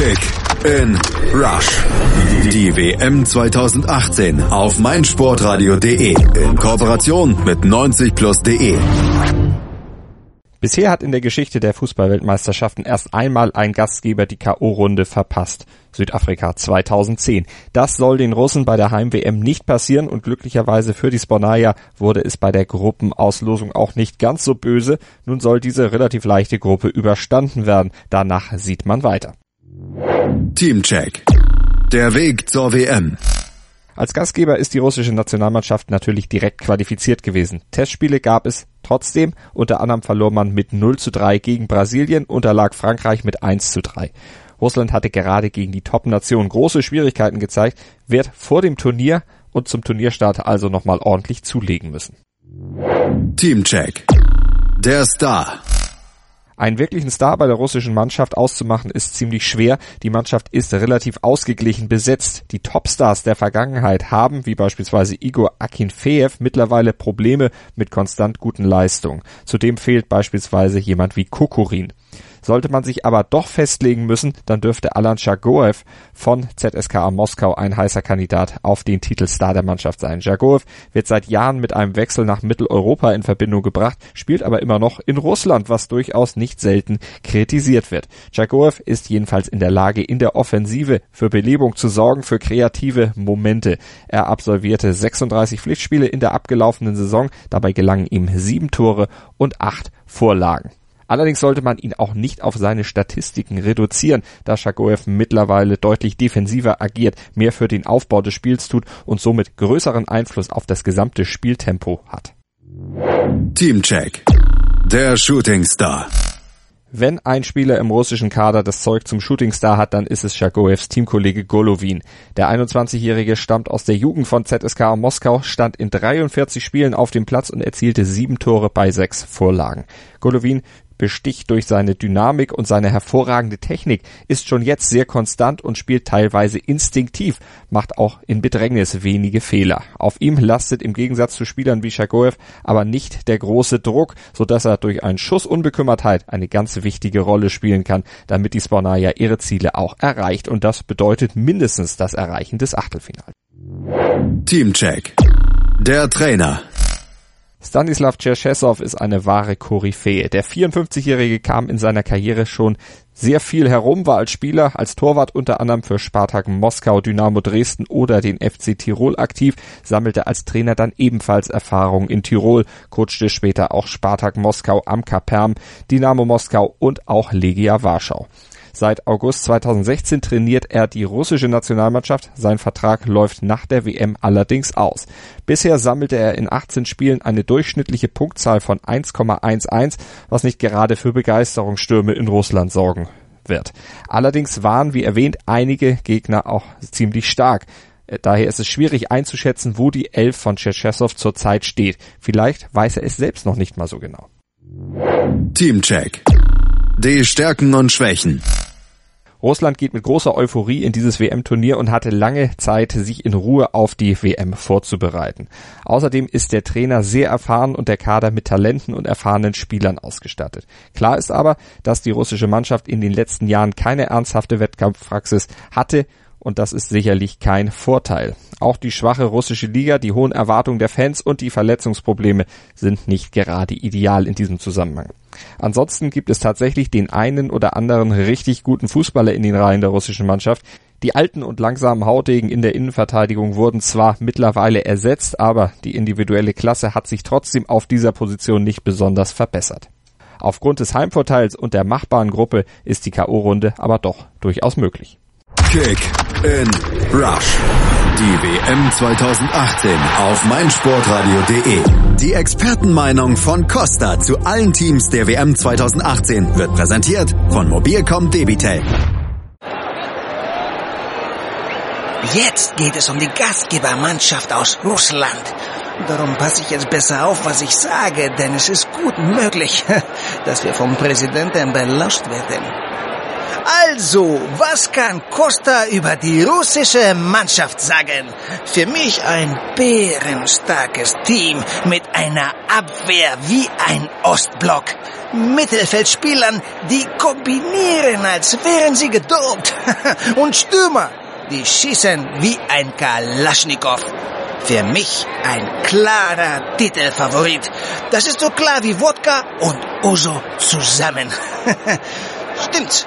Kick in Rush. Die WM 2018 auf meinsportradio.de in Kooperation mit 90plus.de. Bisher hat in der Geschichte der Fußballweltmeisterschaften erst einmal ein Gastgeber die K.O.-Runde verpasst. Südafrika 2010. Das soll den Russen bei der Heim-WM nicht passieren und glücklicherweise für die Sponaya wurde es bei der Gruppenauslosung auch nicht ganz so böse. Nun soll diese relativ leichte Gruppe überstanden werden. Danach sieht man weiter. Teamcheck. Der Weg zur WM. Als Gastgeber ist die russische Nationalmannschaft natürlich direkt qualifiziert gewesen. Testspiele gab es trotzdem. Unter anderem verlor man mit 0 zu 3 gegen Brasilien, unterlag Frankreich mit 1 zu 3. Russland hatte gerade gegen die Top-Nation große Schwierigkeiten gezeigt, wird vor dem Turnier und zum Turnierstart also nochmal ordentlich zulegen müssen. Teamcheck. Der Star. Einen wirklichen Star bei der russischen Mannschaft auszumachen ist ziemlich schwer. Die Mannschaft ist relativ ausgeglichen besetzt. Die Topstars der Vergangenheit haben, wie beispielsweise Igor Akinfeev, mittlerweile Probleme mit konstant guten Leistungen. Zudem fehlt beispielsweise jemand wie Kukurin. Sollte man sich aber doch festlegen müssen, dann dürfte Alan Jagoev von ZSKA Moskau ein heißer Kandidat auf den Titel Star der Mannschaft sein. Jagoev wird seit Jahren mit einem Wechsel nach Mitteleuropa in Verbindung gebracht, spielt aber immer noch in Russland, was durchaus nicht selten kritisiert wird. Jagoev ist jedenfalls in der Lage, in der Offensive für Belebung zu sorgen, für kreative Momente. Er absolvierte 36 Pflichtspiele in der abgelaufenen Saison, dabei gelangen ihm sieben Tore und acht Vorlagen. Allerdings sollte man ihn auch nicht auf seine Statistiken reduzieren, da Shagoev mittlerweile deutlich defensiver agiert, mehr für den Aufbau des Spiels tut und somit größeren Einfluss auf das gesamte Spieltempo hat. Teamcheck. Der Shooting Star. Wenn ein Spieler im russischen Kader das Zeug zum Shootingstar hat, dann ist es Shagoevs Teamkollege Golovin. Der 21-Jährige stammt aus der Jugend von ZSK Moskau, stand in 43 Spielen auf dem Platz und erzielte sieben Tore bei sechs Vorlagen. Golovin besticht durch seine Dynamik und seine hervorragende Technik, ist schon jetzt sehr konstant und spielt teilweise instinktiv, macht auch in Bedrängnis wenige Fehler. Auf ihm lastet im Gegensatz zu Spielern wie Shagoev aber nicht der große Druck, so dass er durch einen Schuss Unbekümmertheit eine ganz wichtige Rolle spielen kann, damit die Spornaya ihre Ziele auch erreicht und das bedeutet mindestens das Erreichen des Achtelfinals. Teamcheck. Der Trainer. Stanislav Cherchesov ist eine wahre Koryphäe. Der 54-Jährige kam in seiner Karriere schon sehr viel herum, war als Spieler, als Torwart unter anderem für Spartak Moskau, Dynamo Dresden oder den FC Tirol aktiv, sammelte als Trainer dann ebenfalls Erfahrung in Tirol, coachte später auch Spartak Moskau, Amka Perm, Dynamo Moskau und auch Legia Warschau. Seit August 2016 trainiert er die russische Nationalmannschaft. Sein Vertrag läuft nach der WM allerdings aus. Bisher sammelte er in 18 Spielen eine durchschnittliche Punktzahl von 1,11, was nicht gerade für Begeisterungsstürme in Russland sorgen wird. Allerdings waren, wie erwähnt, einige Gegner auch ziemlich stark. Daher ist es schwierig einzuschätzen, wo die Elf von Cherchesov zurzeit steht. Vielleicht weiß er es selbst noch nicht mal so genau. Teamcheck. Die Stärken und Schwächen. Russland geht mit großer Euphorie in dieses WM-Turnier und hatte lange Zeit, sich in Ruhe auf die WM vorzubereiten. Außerdem ist der Trainer sehr erfahren und der Kader mit Talenten und erfahrenen Spielern ausgestattet. Klar ist aber, dass die russische Mannschaft in den letzten Jahren keine ernsthafte Wettkampfpraxis hatte und das ist sicherlich kein Vorteil. Auch die schwache russische Liga, die hohen Erwartungen der Fans und die Verletzungsprobleme sind nicht gerade ideal in diesem Zusammenhang. Ansonsten gibt es tatsächlich den einen oder anderen richtig guten Fußballer in den Reihen der russischen Mannschaft. Die alten und langsamen Hautegen in der Innenverteidigung wurden zwar mittlerweile ersetzt, aber die individuelle Klasse hat sich trotzdem auf dieser Position nicht besonders verbessert. Aufgrund des Heimvorteils und der machbaren Gruppe ist die K.O.-Runde aber doch durchaus möglich. Kick in Rush. Die WM 2018 auf meinsportradio.de. Die Expertenmeinung von Costa zu allen Teams der WM 2018 wird präsentiert von Mobilcom Debitel. Jetzt geht es um die Gastgebermannschaft aus Russland. Darum passe ich jetzt besser auf, was ich sage, denn es ist gut möglich, dass wir vom Präsidenten belauscht werden. Also, was kann Costa über die russische Mannschaft sagen? Für mich ein bärenstarkes Team mit einer Abwehr wie ein Ostblock. Mittelfeldspielern, die kombinieren, als wären sie gedopt. Und Stürmer, die schießen wie ein Kalaschnikow. Für mich ein klarer Titelfavorit. Das ist so klar wie Wodka und Uso zusammen. Stimmt's,